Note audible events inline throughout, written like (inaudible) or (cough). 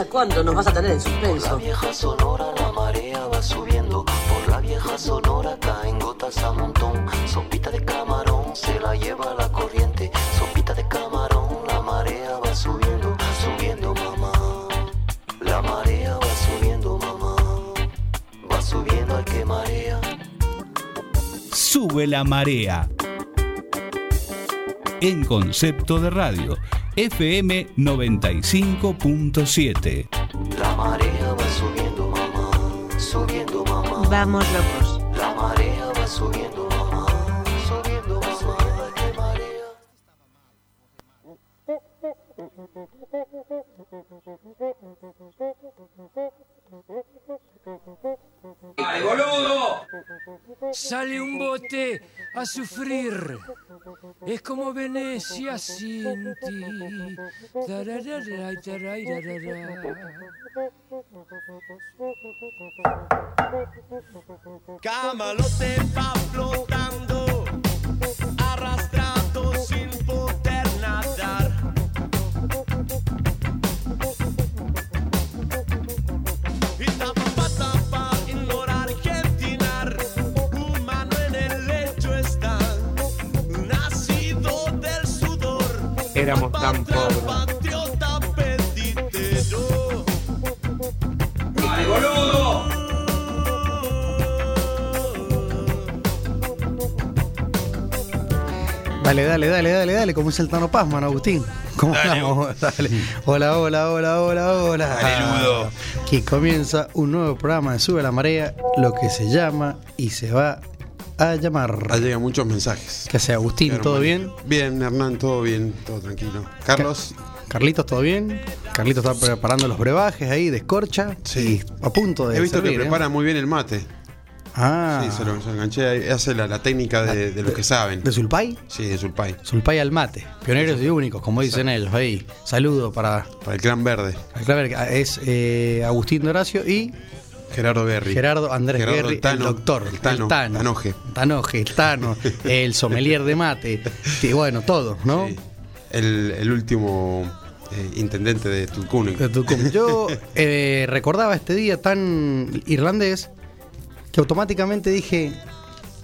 ¿Hasta cuándo nos vas a tener en Por la suspenso? vieja sonora la marea va subiendo. Por la vieja sonora caen gotas a montón. Sopita de camarón se la lleva la corriente. Sopita de camarón, la marea va subiendo, subiendo mamá. La marea va subiendo mamá. Va subiendo al que marea. Sube la marea. En concepto de radio, FM 95.7. La marea va subiendo mamá. Subiendo mamá. Vamos locos. La marea va subiendo mamá. Subiendo mamá. que marea. Sale un bote a sufrir. Es como Venecia sin ti. Camalote va flotando, arrastrado sin Éramos tan pobres. Patriota peditero. Dale, dale, dale, dale, dale, como dice el Tano Pazman, Agustín. ¿Cómo estamos? (laughs) Dale. Hola, hola, hola, hola, hola. Dale, Ludo. Aquí comienza un nuevo programa de Sube la Marea, lo que se llama y se va a llamar. Ah, llegan muchos mensajes. ¿Qué hace Agustín? ¿Todo bien? Bien, Hernán, todo bien, todo tranquilo. Carlos, Carlitos, ¿todo bien? Carlitos está preparando los brebajes ahí de escorcha. Sí. y a punto de he visto servir, que ¿eh? prepara muy bien el mate. Ah, Sí, se lo, se lo enganché. Hace la, la técnica de, de los que saben. ¿de Sulpay? Sí, de Sulpay. Sulpay al mate. Pioneros y únicos, como dicen ellos ahí. Saludo para... Para el clan verde. Claro, es eh, Agustín Doracio y Gerardo Berry. Gerardo Andrés Gerardo Guerri, el Tano, el doctor, el Tano, Tanoje. Tanoje, el Tano, (laughs) el sommelier de mate, y bueno, todo, ¿no? Sí. El, el último eh, intendente de Tucumán. Yo (laughs) eh, recordaba este día tan irlandés que automáticamente dije,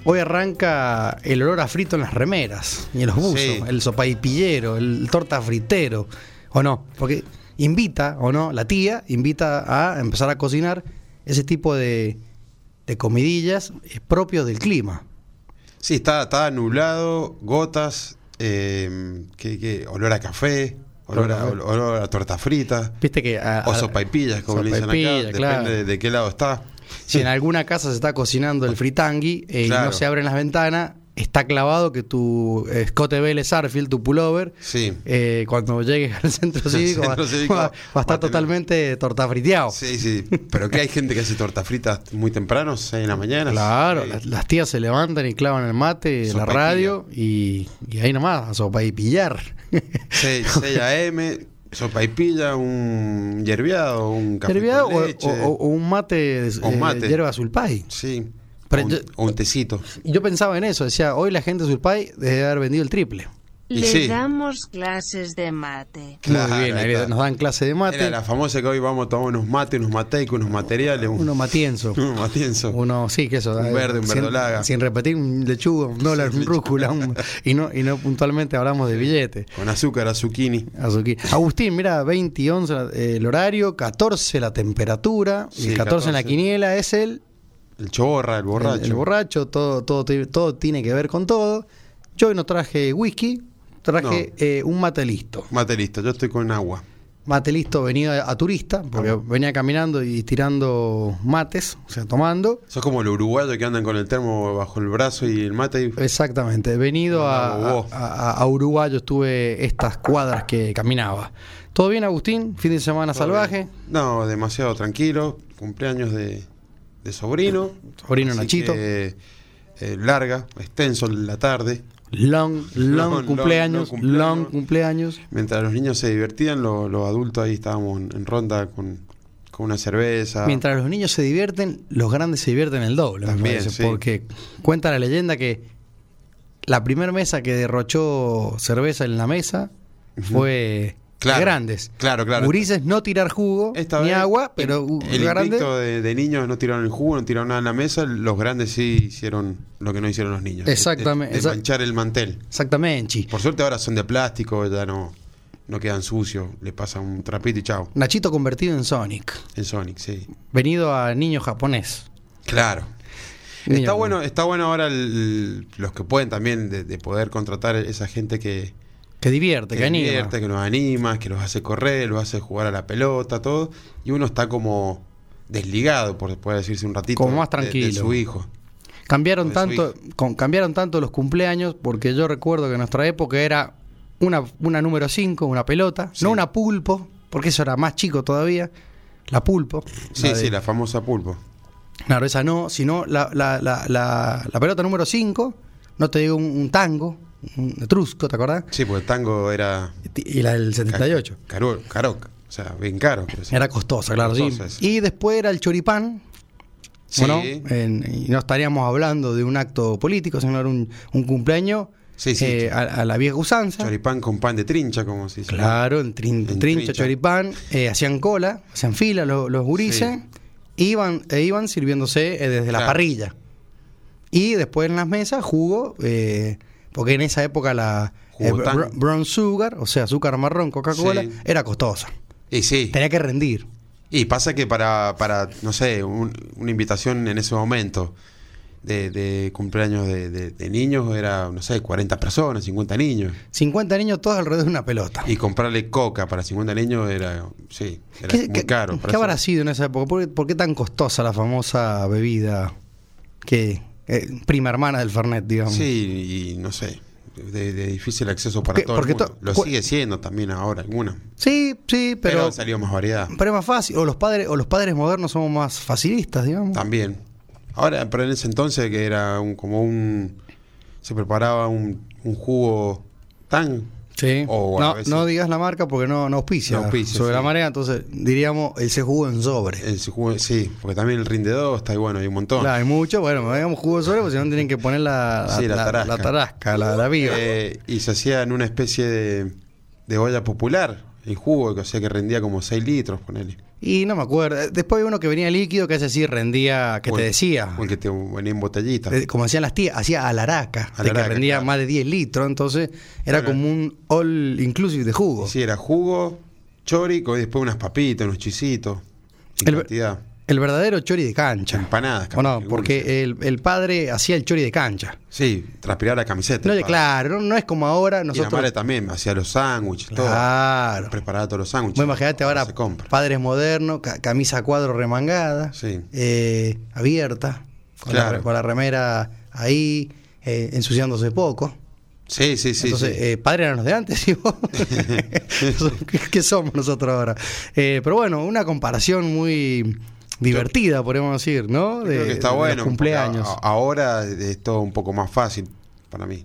hoy arranca el olor a frito en las remeras y en los buzos, Sí. el sopaipillero, el torta fritero, o no, porque invita, o no, la tía invita a empezar a cocinar ese tipo de, de comidillas eh, propios del clima. Sí, está, está nublado, gotas, eh, que, que- olor a café, olor a, Olor a- olor a torta frita. Viste que a- O sopaipillas, como le dicen acá. Depende de, de qué lado está. Si en alguna casa se está cocinando el fritangui eh, y no se abren las ventanas, está clavado que tu eh, Scott Vélez Sarfield, tu pullover, Sí. eh, cuando llegues al centro cívico, centro va, cívico va- va a estar totalmente tortafriteado. Sí, sí. Pero que hay gente que hace torta frita muy temprano, 6 de la mañana. Claro, Sí. las, las tías se levantan y clavan el mate la radio y, y ahí nomás, a sopa y pillar. 6, 6 AM, sopa y pilla, un hierviado, un café con o, leche. o- o un mate de O un eh, mate. hierba sulpay. Sí. Pero o, un, o un tecito. Y yo pensaba en eso, decía, hoy la gente de sulpay debe haber vendido el triple. Y Le sí. damos clases de mate. Claro, Muy bien, nos dan clase de mate. Era la famosa que hoy vamos a tomar unos mates, unos mateicos, unos materiales. un- Uno matienzo. (laughs) unos matienzo. Uno, sí, que eso. Un eh, verde, un sin- verdolaga. Sin, repetir, un lechuga, un dólar, un rúcula. un- y, no, y no puntualmente hablamos de billetes. Con azúcar, azuquini. Azuqui. Agustín, mira, 20 y 11 eh, el horario, 14 la temperatura, y Sí, el 14, en la 14. quiniela es el, El choborra, el borracho. el, el borracho, todo, todo, todo tiene que ver con todo. Yo hoy no traje whisky, traje eh, un mate listo. Mate listo, yo estoy con agua. mate listo, venido a, turista, porque venía caminando y tirando mates, o sea, tomando. Sos como los uruguayos que andan con el termo bajo el brazo y el mate. Y... Exactamente, venido a, a- a- a Uruguay, yo estuve estas cuadras que caminaba. ¿Todo bien, Agustín? ¿Fin de semana salvaje? bien. No, demasiado tranquilo. Cumpleaños de, de sobrino. Sobrino Así Nachito. que, eh, larga, extenso la tarde. Long, long, Long, long, cumpleaños, long cumpleaños. Mientras los niños se divertían, lo- los adultos ahí estábamos en, en ronda con, con una cerveza. Mientras los niños se divierten, los grandes se divierten el doble, También, parece, sí. porque cuenta la leyenda que la primera mesa que derrochó cerveza en la mesa fue Claro, grandes. claro, claro. Gurises no tirar jugo Esta ni vez, agua, pero el, invicto de, de niños no tiraron el jugo, no tiraron nada en la mesa. Los grandes sí hicieron lo que no hicieron los niños. Exactamente, De, de exact- manchar el mantel. exactamente. Por suerte ahora son de plástico, ya no, no quedan sucios. Le pasa un trapito y chao. Nachito convertido en Sonic, En Sonic, sí. venido a niño japonés. Claro. Niño Está japonés. bueno, está bueno ahora el- los que pueden también de poder contratar esa gente que, Que divierte, que, que anima. divierte, que nos anima, que los hace correr, los hace jugar a la pelota, todo. Y uno está como desligado, por puede decirse un ratito, Como más de- de tranquilo. su hijo. Cambiaron tanto, con- cambiaron tanto los cumpleaños porque yo recuerdo que en nuestra época era una, una número 5, una pelota, Sí. no una pulpo, porque eso era más chico todavía, la pulpo. Sí, la de- sí, la famosa pulpo. Claro, esa no, sino la, la, la, pelota número 5, no te digo un, un tango, etrusco, ¿te acordás? Sí, porque el tango era Y la del 78. caro, caro, o sea, bien caro. pero sí. Era costosa, claro, sí. Costosa. Y después era el choripán, Sí, ¿o no? En- y no estaríamos hablando de un acto político, sino era un, un cumpleaños Sí, sí. eh, a, a la vieja usanza. choripán con pan de trincha, como se dice. Claro, en, trin- En trincha, trincha. choripán, eh, hacían cola, hacían fila los, los gurises, iban, e iban sirviéndose eh, desde la parrilla. Y después en las mesas, jugo, porque en esa época la eh, br- brown sugar, o sea, azúcar marrón, Coca-Cola, Sí. era costosa. Y sí. Tenía que rendir. Y pasa que para, para no sé, un- una invitación en ese momento de, de cumpleaños de, de- de niños era, no sé, 40 personas, 50 niños. 50 niños todos alrededor de una pelota. Y comprarle coca para 50 niños era, sí, era ¿Qué, muy qué- caro. qué habrá sido en esa época? ¿Por por qué tan costosa la famosa bebida que eh, prima hermana del Fernet, digamos? Sí, y no sé, de, de difícil acceso para todo porque el mundo. to- Lo sigue siendo también ahora alguna. sí, sí, Pero, pero, ha salido más variedad. pero es más fácil. O los padres, o los padres modernos somos más facilistas, digamos. También. Ahora, pero en ese entonces que era un, como un... Se preparaba un, un jugo tan... Sí. O no, veces- no digas la marca porque no, no auspicia, No auspicia, sobre sí. la marea, entonces diríamos ese jugo en sobre. ese jugo, sí, porque también el rinde 2 está bueno, hay un montón. Claro, hay mucho, bueno, digamos jugo en sobre, porque si no tienen que poner la, la, Sí, la la- tarasca. la tarasca, la, la viva. Eh, y se hacía en una especie de, de olla popular, el jugo, que o sea que rendía como 6 litros, ponele. Y no me acuerdo. Después hay uno que venía líquido, que ese sí rendía, que O te el- decía. O el que te venía en botellita. Eh, como decían las tías, hacía alaraca, de que rendía claro. más de 10 litros, entonces era Claro. como un all inclusive de jugo. Sí, era jugo, chorico y después unas papitas, unos chisitos. En El- cantidad. El verdadero chori de cancha. Empanadas, ¿O no? capaz, Porque el, el padre hacía el chori de cancha. Sí, transpirar la camiseta. No, claro, no, no es como ahora Y la nosotros. madre también hacía los sándwiches, Claro. todo. Preparaba todos los sándwiches. Vos imagínate ahora Se compra. padres modernos, ca- camisa a cuadro remangada, Sí. eh, abierta, con, Claro. la, con la remera ahí, eh, ensuciándose poco. Sí, sí, sí. Entonces, sí. eh, padres eran los de antes, (laughs) ¿y vos? (laughs) ¿Qué, qué somos nosotros ahora? Pero bueno, una comparación muy divertida, podemos decir, ¿no? Yo De, creo que está de bueno. cumpleaños. ahora es todo un poco más fácil para mí.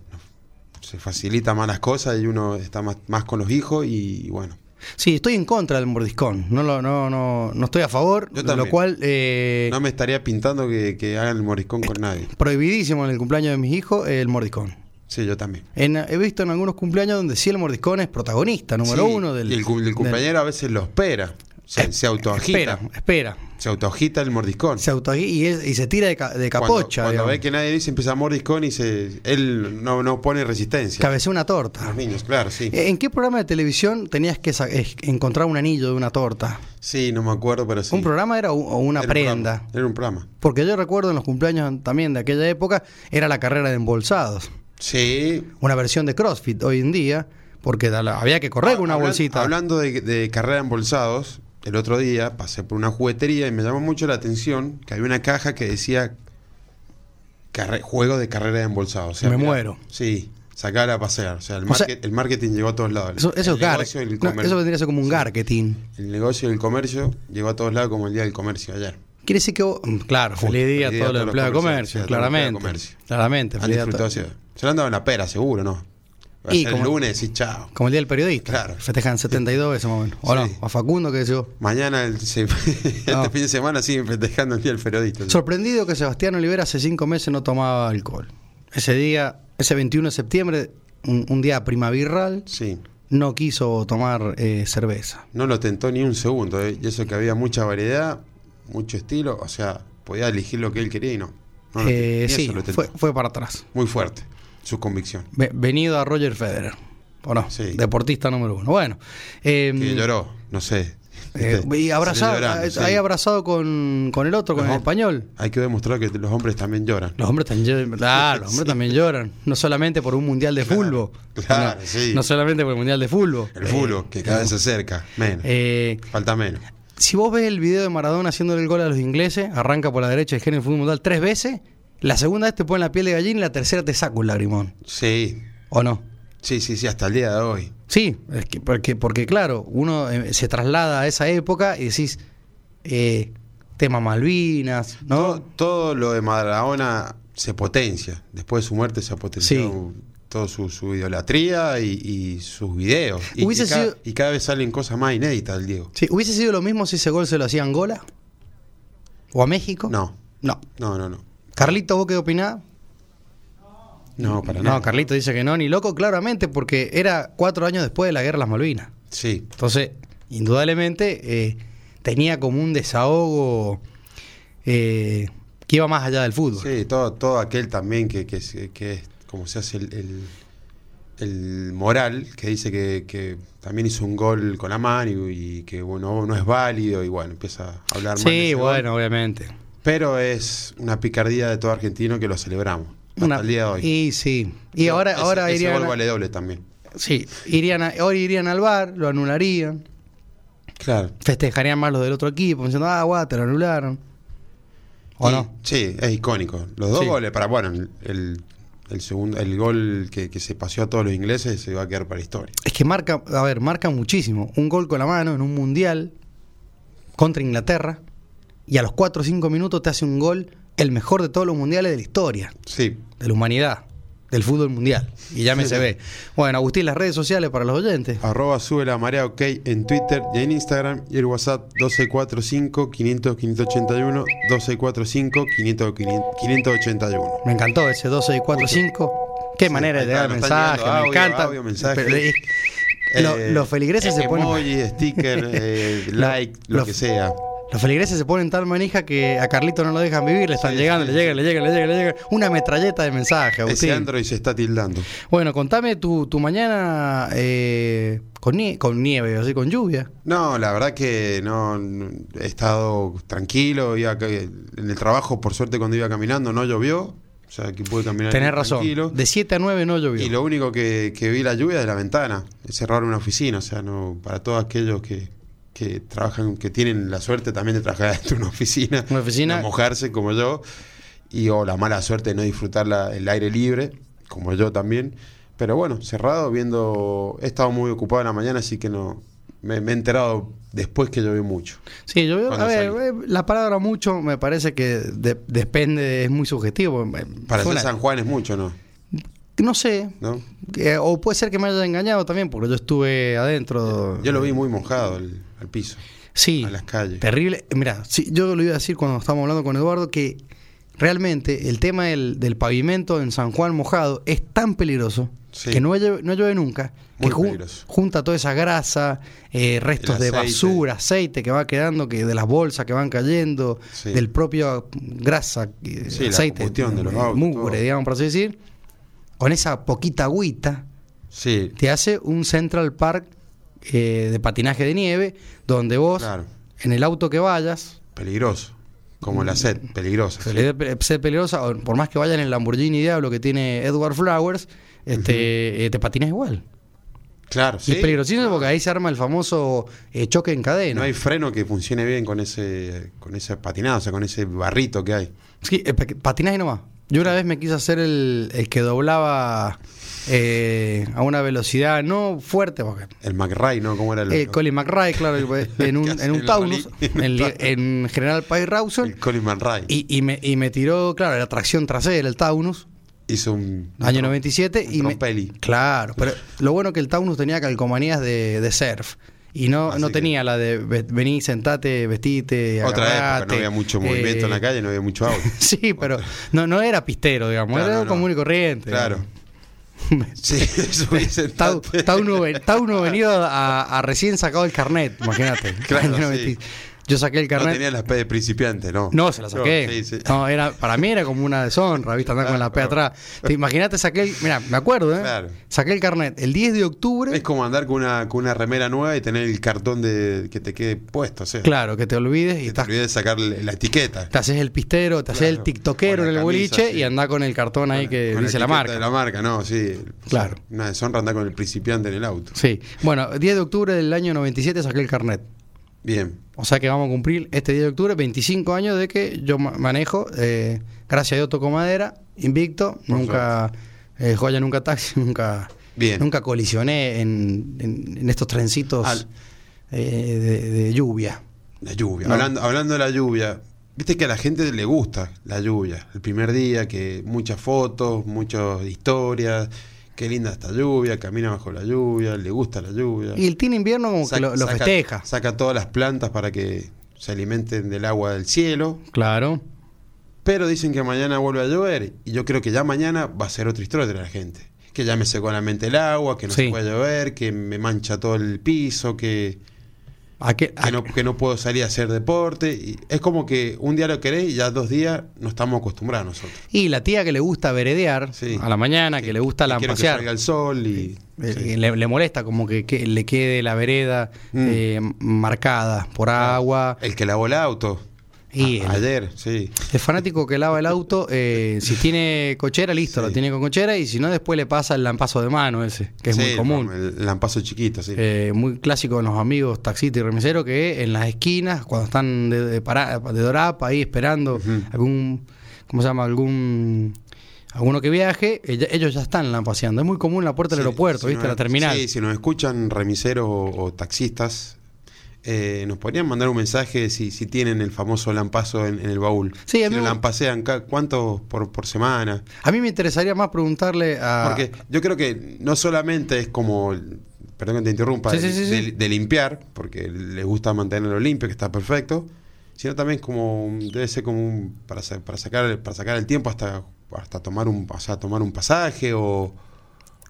Se facilita más las cosas y uno está más, más con los hijos y bueno. Sí, estoy en contra del mordiscón. No, lo- no, no, no estoy a favor, Yo lo cual eh, No me estaría pintando que, que hagan el moriscón con nadie. prohibidísimo en el cumpleaños de mis hijos el mordiscón. Sí, yo también. En- he visto en algunos cumpleaños donde sí el mordiscón es protagonista, número Sí, uno del. y el, el del- a veces lo espera. Se, se autoagita. Espera, espera. Se autoagita el mordiscón. Se y, es- y se tira de, ca- de Cuando- capocha. Cuando, digamos. ve que nadie dice, empieza a mordiscón y se, él no, no pone resistencia. Cabecea una torta. Los niños, claro, sí. ¿En qué programa de televisión tenías que encontrar un anillo de una torta? Sí, no me acuerdo, pero sí. ¿Un programa era o una Era un prenda? programa, Era un programa. Porque yo recuerdo en los cumpleaños también de aquella época, era la carrera de embolsados. Sí, Una versión de CrossFit hoy en día, porque la- había que correr con una Hablan- bolsita. Hablando de, de carrera de embolsados, el otro día pasé por una juguetería y me llamó mucho la atención que había una caja que decía juego de carrera de embolsados. O sea, Me mirá, muero. Sí, sacarla a pasear. O sea, el, O sea- market- el marketing llegó a todos lados. Eso, eso, el negocio no, eso vendría a ser como un marketing. El negocio y el comercio llegó a todos lados como el día del comercio ayer. Quiere decir que vos, mm, claro, Justo, feliz día a todos los empleados de comercio, claramente. Claramente, Han feliz día a disfrutado, se lo han dado en la pera, seguro, ¿no? Va a Y ser como- el lunes, sí, chao. Como el día del periodista. Claro. Festejan 72 veces más o menos. ¿O no? Sí. A Facundo, que decís vos? Mañana, el, se- (laughs) este No. fin de semana, siguen festejando el día del periodista. Sorprendido que Sebastián Olivera hace cinco meses no tomaba alcohol. Ese día, ese 21 de septiembre, un, un día primavirral, Sí. no quiso tomar eh, cerveza. No lo tentó ni un segundo. ¿eh? Y eso que había mucha variedad, mucho estilo. O sea, podía elegir lo que él quería y no. No Eh, sí, lo tentó. fue, fue para atrás. Muy fuerte su convicción. Ve- venido a Roger Federer. ¿O no? Sí. Deportista número uno. Bueno. eh, Que lloró, no sé. eh, ¿viste? y abrazado, sí. ahí abrazado con, con el otro, con Los el español. Hay que demostrar que los hombres también lloran. Los hombres también lloran, claro, los hombres (laughs) Sí. también lloran, no solamente por un mundial de Claro, fútbol, claro, no, sí. no solamente por el mundial de fútbol. El fútbol, que cada vez se acerca. Menos. Eh, Falta menos. si vos ves el video de Maradona haciéndole el gol a los ingleses, arranca por la derecha y genera el fútbol mundial tres veces, la segunda vez te pone la piel de gallina y la tercera te saca un lagrimón, Sí, ¿o no? sí, sí, sí, hasta el día de hoy. Sí, es que, porque, porque claro, uno eh, se traslada a esa época y decís, eh, tema Malvinas, ¿no? Todo, todo lo de Maradona se potencia. Después de su muerte se potenció Sí. todo su, su idolatría y, y sus videos. Y, y cada, sido- y cada vez salen cosas más inéditas del Diego. Sí, ¿Hubiese sido lo mismo si ese gol se lo hacía a Angola? ¿O a México? No, No. no, no, no. Carlito, ¿vos qué opinás? No, para No, nada. Carlito dice que no, ni loco, claramente, porque era cuatro años después de la guerra de las Malvinas. Sí, Entonces, indudablemente, eh, tenía como un desahogo eh, que iba más allá del fútbol. sí, todo, todo aquel también que, que, que es como se hace el, el, el moral, que dice que, que también hizo un gol con la mano y, y que bueno, no es válido y bueno, empieza a hablar mal de Sí, gol. bueno, obviamente. Pero es una picardía de todo argentino que lo celebramos. Hasta Una- el día de hoy. Y sí. Y ahora, Ese- ahora ese irían. gol vale doble también. Sí, irían a- ahora irían al bar, lo anularían, Claro. festejarían más los del otro equipo, diciendo, ah, guau, te lo anularon. ¿O Y- no? Sí, es icónico. Los dos Sí. goles, para bueno, el, el, el segundo, el gol que, que se paseó a todos los ingleses se va a quedar para la historia. Es que marca, a ver, marca muchísimo. Un gol con la mano en un mundial contra Inglaterra y a los 4 o 5 minutos te hace un gol el mejor de todos los mundiales de la historia, Sí. de la humanidad, del fútbol mundial. Y ya me se ve. Bueno, Agustín, las redes sociales para los oyentes. Arroba sube la marea ok en Twitter y en Instagram y el WhatsApp 1245 500 581 1245 500 581. Me encantó ese 12 y 4 5. Qué Sí, manera de llegar mensaje, llegando me audio, encanta. audio, mensaje. Pero Eh, los feligreses se ponen. Emoji, sticker, (laughs) eh, like, lo los- que sea. Los feligreses se ponen tan manija que a Carlito no lo dejan vivir, le están Sí, llegando, sí, le llegan, sí. le llegan, le llegan, le llegan. Una metralleta de mensajes, Agustín. Ese Android se está tildando. Bueno, contame tu, tu mañana eh, con, nie- con nieve, así con lluvia. No, la verdad que no, he estado tranquilo. Iba, en el trabajo, por suerte, cuando iba caminando no llovió. O sea, que pude caminar Tenés razón. tranquilo. De 7 a 9 no llovió. Y lo único que, que vi la lluvia de la ventana. Es cerrar una oficina. O sea, no para todos aquellos que, que trabajan, que tienen la suerte también de trabajar (laughs) de una oficina. Una oficina. No mojarse como yo. Y o la mala suerte de no disfrutar la- el aire libre, como yo también. Pero bueno, cerrado, viendo. He estado muy ocupado en la mañana, así que no. Me, me he enterado después que llovió mucho. Sí, llovió. A ver, salí. eh, la palabra mucho me parece que de- depende, es muy subjetivo. Para ser San Juan es mucho, ¿no? No sé. ¿No? Eh, o puede ser que me haya engañado también, porque yo estuve adentro. Yo lo vi muy mojado al, al piso, Sí. a las calles. Terrible. Mira, sí, yo lo iba a decir cuando estábamos hablando con Eduardo que realmente el tema del, del pavimento en San Juan mojado es tan peligroso Sí. que no llueve, no llueve nunca. Muy que ju- peligroso. junta toda esa grasa, eh, restos de basura, aceite que va quedando, que de las bolsas que van cayendo, Sí. del propio grasa, eh, Sí, la aceite, combustión de los eh, autos, mugre, todo. digamos, por así decir. Con esa poquita agüita, te hace un Central Park eh, de patinaje de nieve, donde vos, claro. en el auto que vayas, Peligroso. Como la sed, peligrosa. se le dé pe- ser peligrosa, por más que vaya en el Lamborghini Diablo que tiene Edward Flowers, este, eh, te patinas igual. Claro, Y sí. es peligrosísimo porque ahí se arma el famoso eh, choque en cadena. No hay freno que funcione bien con ese con ese patinado, o sea, con ese barrito que hay. Sí, eh, pa- patinaje nomás. Yo una vez me quise hacer el, el que doblaba eh, a una velocidad no fuerte, porque El McRae, ¿no? ¿Cómo era el, el Colin McRae, claro, (laughs) en un, ¿Qué en un Taunus, en, General Pie Rawson, el Colin McRae? y, y me, y me tiró, claro, la tracción trasera, el Taunus, Hizo un. un año trom- 97, un y me, claro, pero lo bueno que el Taunus tenía calcomanías de, de surf. Y no, Así no tenía la de ve- vení, sentate, vestite, Otra época, agarrate, no había mucho movimiento en la eh, calle, no había mucho auto. (laughs) Sí, pero no, no era pistero, digamos, Claro, era no, común y corriente. Claro. Sí, (laughs) Está, está uno, está uno venido a, a recién sacado el carnet, imagínate. Claro, sí. 90. Yo saqué el No carnet. tenía las P de principiante, ¿no? No, se la saqué. No, sí, sí. No, era, para mí era como una deshonra, ¿viste? Andar con la P Claro. atrás. Te Imagínate, saqué el. Mira, me acuerdo, ¿eh? Claro. Saqué el carnet el 10 de octubre. Es como andar con una, con una remera nueva y tener el cartón de que te quede puesto, sea, Claro, que te olvides y que te olvides de sacar la etiqueta. Te haces el pistero, te haces el tiktokero en la el camisa, boliche sí. y andás con el cartón ahí que Con dice la etiqueta marca. De la marca, no, sí. Claro. Una deshonra andar con el principiante en el auto. Sí. Bueno, 10 de octubre del año 97 saqué el carnet. Bien. O sea que vamos a cumplir este 10 de octubre 25 años de que yo ma- manejo. eh, gracias a Dios toco madera, invicto. Por nunca, eh, joya, nunca taxi, (laughs) nunca, Bien. nunca colisioné en, en- en estos trencitos Al- eh, de, de lluvia. La lluvia. No. Hablando, hablando de la lluvia, viste que a la gente le gusta la lluvia. El primer día, que muchas fotos, muchas historias. Qué linda esta lluvia, camina bajo la lluvia, le gusta la lluvia. Y el Team Invierno como que Saca- lo, lo saca- festeja. Saca todas las plantas para que se alimenten del agua del cielo. Claro. Pero dicen que mañana vuelve a llover. Y yo creo que ya mañana va a ser otra historia de la gente. Que ya me secó la mente el agua, que no Sí. se puede llover, que me mancha todo el piso, que, Que, no, que no puedo salir a hacer deporte. Y es como que un día lo querés y ya dos días nos estamos acostumbrados nosotros. Y la tía que le gusta veredear Sí. a la mañana, que, le gusta quiero que salga el sol y... Eh, sí. le, le molesta como que, que le quede la vereda Mm. eh, marcada por agua. El que lavó el auto. Y a- el- ayer, sí. El fanático que lava el auto, eh, si tiene cochera, listo, Sí. lo tiene con cochera y si no, después le pasa el lampazo de mano ese, que es Sí, muy común. El, lampazo chiquito, sí. Eh, muy clásico de los amigos taxistas y remiseros que en las esquinas, cuando están de, de, de dorapa ahí esperando algún, ¿cómo se llama? Algún alguno que viaje, ellos ya están lampaseando. Es muy común en la puerta del Sí, aeropuerto, si ¿viste? la terminal. Sí, si nos escuchan remiseros o, o taxistas, eh, nos podrían mandar un mensaje si, si tienen el famoso lampazo en, en el baúl. Sí, a si lo lampasean, ¿cuántos por, por semana? A mí me interesaría más preguntarle a... Porque yo creo que no solamente es como, perdón que te interrumpa, Sí, sí, sí, de, limpiar, porque les gusta mantenerlo limpio, que está perfecto, sino también como debe ser como un- para sacar para sacar el tiempo hasta hasta tomar un o sea, tomar un pasaje o,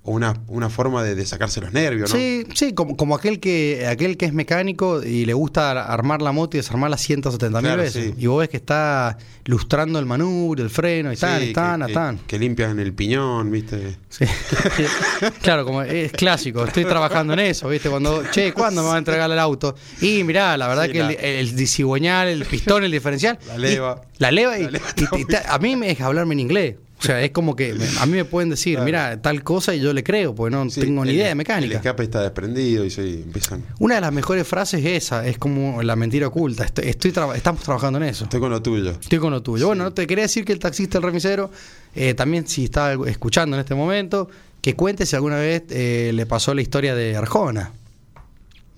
o una, una forma de, de sacarse los nervios, ¿no? Sí, sí, como, como aquel que aquel que es mecánico y le gusta armar la moto y desarmarla 170 mil Claro, veces. sí. Y vos ves que está lustrando el manubrio, el freno, y Sí, están, que- están, que, están. que limpian el piñón, ¿viste? Sí. (laughs) claro, como es clásico, estoy trabajando en eso, ¿viste? Cuando, che, ¿cuándo me va a entregar el auto? Y mirá, la verdad que la- el, el cigüeñal, el pistón, el diferencial. La leva. y- la leva y, La leva y- y a mí me deja hablarme en inglés. O sea, es como que a mí me pueden decir, Claro. mira, tal cosa y yo le creo, porque no Sí, tengo ni el- idea de El mecánica. escape está desprendido y se empiezan. Una de las mejores frases es esa, es como la mentira oculta. Estoy, estamos trabajando en eso. Estoy con lo tuyo. Estoy con lo tuyo. Bueno, no te quería decir que el taxista, el remisero, eh, también si está escuchando en este momento, que cuente si alguna vez eh, le pasó la historia de Arjona.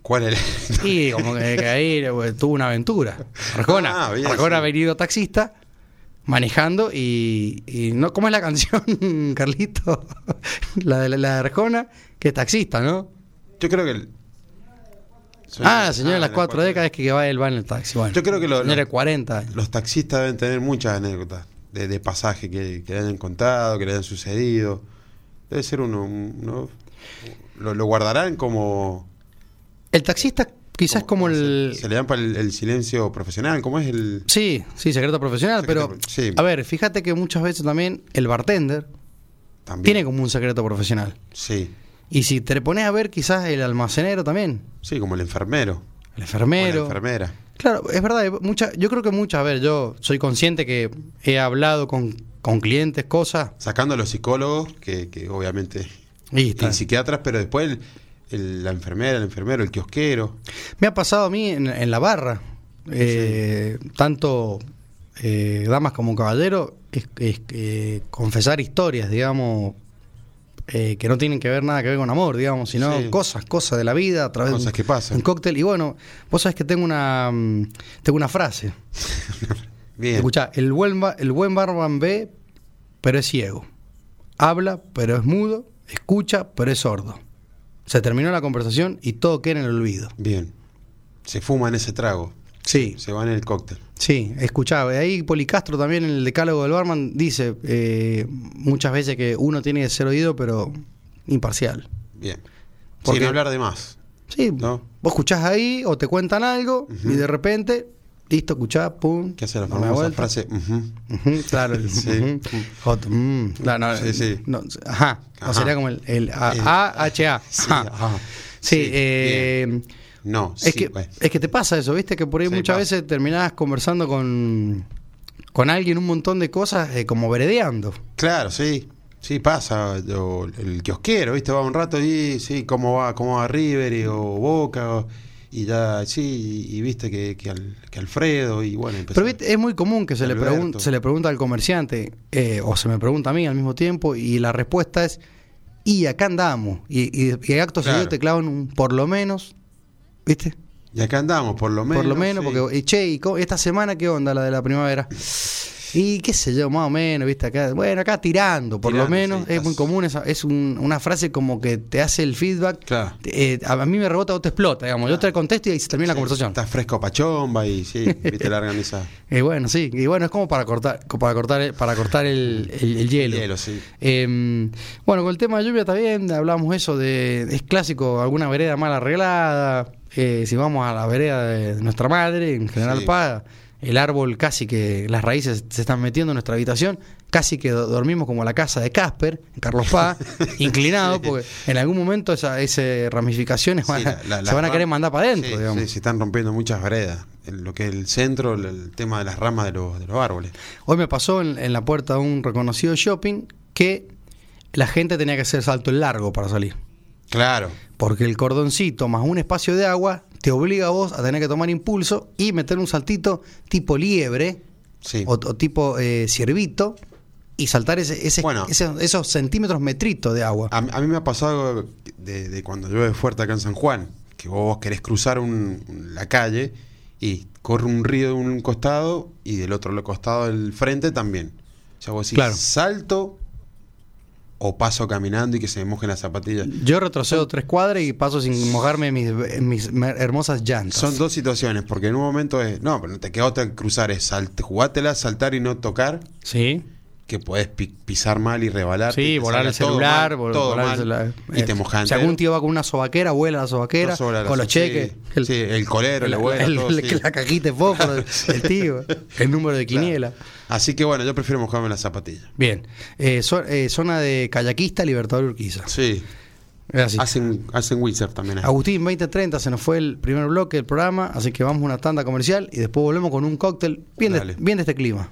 ¿Cuál era? Y como que, que ahí eh, tuvo una aventura. Arjona, Ah, bien, Arjona sí. ha venido taxista manejando y, y no ¿cómo es la canción, (laughs) Carlito? (laughs) la, de, la de Arjona, que es taxista, ¿no? Yo creo que. el- ah, la señora de las las cuatro décadas que va él va en el taxi. Bueno, Yo creo que lo- señora de lo- 40 años. Los taxistas deben tener muchas anécdotas de, de pasaje que, que le hayan contado, que le hayan sucedido. Debe ser uno. un- uno- lo, lo guardarán como. El taxista quizás como el... Se, le dan para el, el silencio profesional. ¿Cómo es el.? Sí, sí, secreto profesional, Secreto pero sí. a ver, fíjate que muchas veces también el bartender También. tiene como un secreto profesional. Sí. Y si te pones a ver, quizás el almacenero también, Sí, como el enfermero. el O enfermero. la enfermera. Claro, es verdad, mucha, yo creo que muchas, a ver, yo soy consciente que he hablado con, con clientes, cosas, Sacando a los psicólogos, que, que obviamente. y. Y psiquiatras, pero después el- el- la enfermera, el enfermero, el kiosquero. Me ha pasado a mí en, en la barra, eh, tanto eh, damas como caballeros, es, es, eh, confesar historias, digamos, eh, que no tienen que ver nada que ver con amor, digamos, sino Sí. cosas, cosas de la vida a través de Cosas un, que pasan. un cóctel. Y bueno, vos sabés que tengo una, mm, tengo una frase. (laughs) Bien. Escuchá, el buen, el buen barman ve, pero es ciego. Habla, pero es mudo. Escucha, pero es sordo. Se terminó la conversación y todo queda en el olvido. Bien. Se fuma en ese trago. Sí, Se va en el cóctel. sí, escuchaba. Ahí Policastro también en el decálogo del barman dice eh, muchas veces que uno tiene que ser oído, pero imparcial. Bien. Porque- Sin hablar de más. Sí, ¿No? vos escuchás ahí o te cuentan algo y de repente, listo, escuchás, pum. ¿Qué hace la famosa frase? ujú. Ujú, claro, el (laughs) Sí. ujú. Ot- mm, claro, no, Sí, sí. no, ajá, o sería como el, el A-H-A. (laughs) Sí, ajá. Sí, eh, No, es, sí, que, es que te pasa eso, ¿viste? Que por ahí muchas pasa. veces terminás conversando con, con alguien un montón de cosas eh, como veredeando. Claro, sí. Sí, pasa. o el kiosquero, ¿viste? Va un rato y sí, cómo va, cómo va River y, o Boca. o- y ya, sí, y, y viste que, que, al- que Alfredo y bueno. empezó- Pero ¿viste? es muy común que se le, Alberto. pregun- se le pregunta al comerciante, eh, o se me pregunta a mí al mismo tiempo, y la respuesta es, y acá andamos. Y, y, y acto Claro. seguido te clavan un por lo menos, ¿viste? Y acá andamos, por lo menos. por lo menos, sí. porque, y, che, ¿y esta semana qué onda la de la primavera? Y qué sé yo, más o menos, ¿viste? Acá, bueno, acá tirando, por lo menos. sí, es muy común, esa, es un- una frase como que te hace el feedback. Claro. Eh, a, a mí me rebota o te explota, digamos. Yo te contesto y ahí se termina la conversación. Estás fresco pachomba y sí, (laughs) viste, largan esa. Y bueno, sí, y bueno, es como para cortar, para cortar, el- para cortar el, el- el hielo. Hielo, sí. Eh, bueno, con el tema de lluvia también hablamos eso de, es clásico, alguna vereda mal arreglada, eh, si vamos a la vereda de nuestra madre, en General Sí. Paz, el árbol casi que, las raíces se están metiendo en nuestra habitación, casi que do- dormimos como la casa de Casper, en Carlos Paz, (laughs) inclinado, porque en algún momento esa, esas ramificaciones van Sí, a- la- la- se van a querer mandar para adentro, Sí, se están rompiendo muchas veredas. En lo que es el centro, el, el tema de las ramas de los, de los árboles. Hoy me pasó en, en la puerta de un reconocido shopping que la gente tenía que hacer salto largo para salir. Claro. Porque el cordoncito más un espacio de agua te obliga a vos a tener que tomar impulso y meter un saltito tipo liebre Sí. o, o tipo eh, ciervito y saltar ese, ese- Bueno. ese- esos centímetros metritos de agua. A, a mí me ha pasado de, de cuando llueve fuerte acá en San Juan, que vos querés cruzar un- la calle y corre un río de un costado y del otro costado del frente también. O sea, vos decís, Claro. salto o paso caminando y que se me mojen las zapatillas. Yo retrocedo tres cuadras y paso sin mojarme mis, mis hermosas llantas. Son dos situaciones, porque en un momento es, no, pero no te queda otra que cruzar, es salt, jugátela, saltar y no tocar, Sí. que podés pi- pisar mal y rebalarte. y Sí, te volar el celular, mal, vol- todo volar el celular. y te Eh, mojas Si algún tío va con una sobaquera, vuela la sobaquera, No la con los cheques. sí, sí, el colero, le (laughs) la- vuela el- todo, el- sí. la cajita de fósforo (laughs) del tío, el número de quiniela. Así que bueno, yo prefiero mojarme las zapatillas. Bien. Eh, eh, zona de kayakista, Libertador Urquiza. Sí. Así. Hacen, hacen windsurf también. ahí. Agustín 2030 se nos fue el primer bloque del programa, así que vamos a una tanda comercial y después volvemos con un cóctel bien, de, Dale. bien de este clima.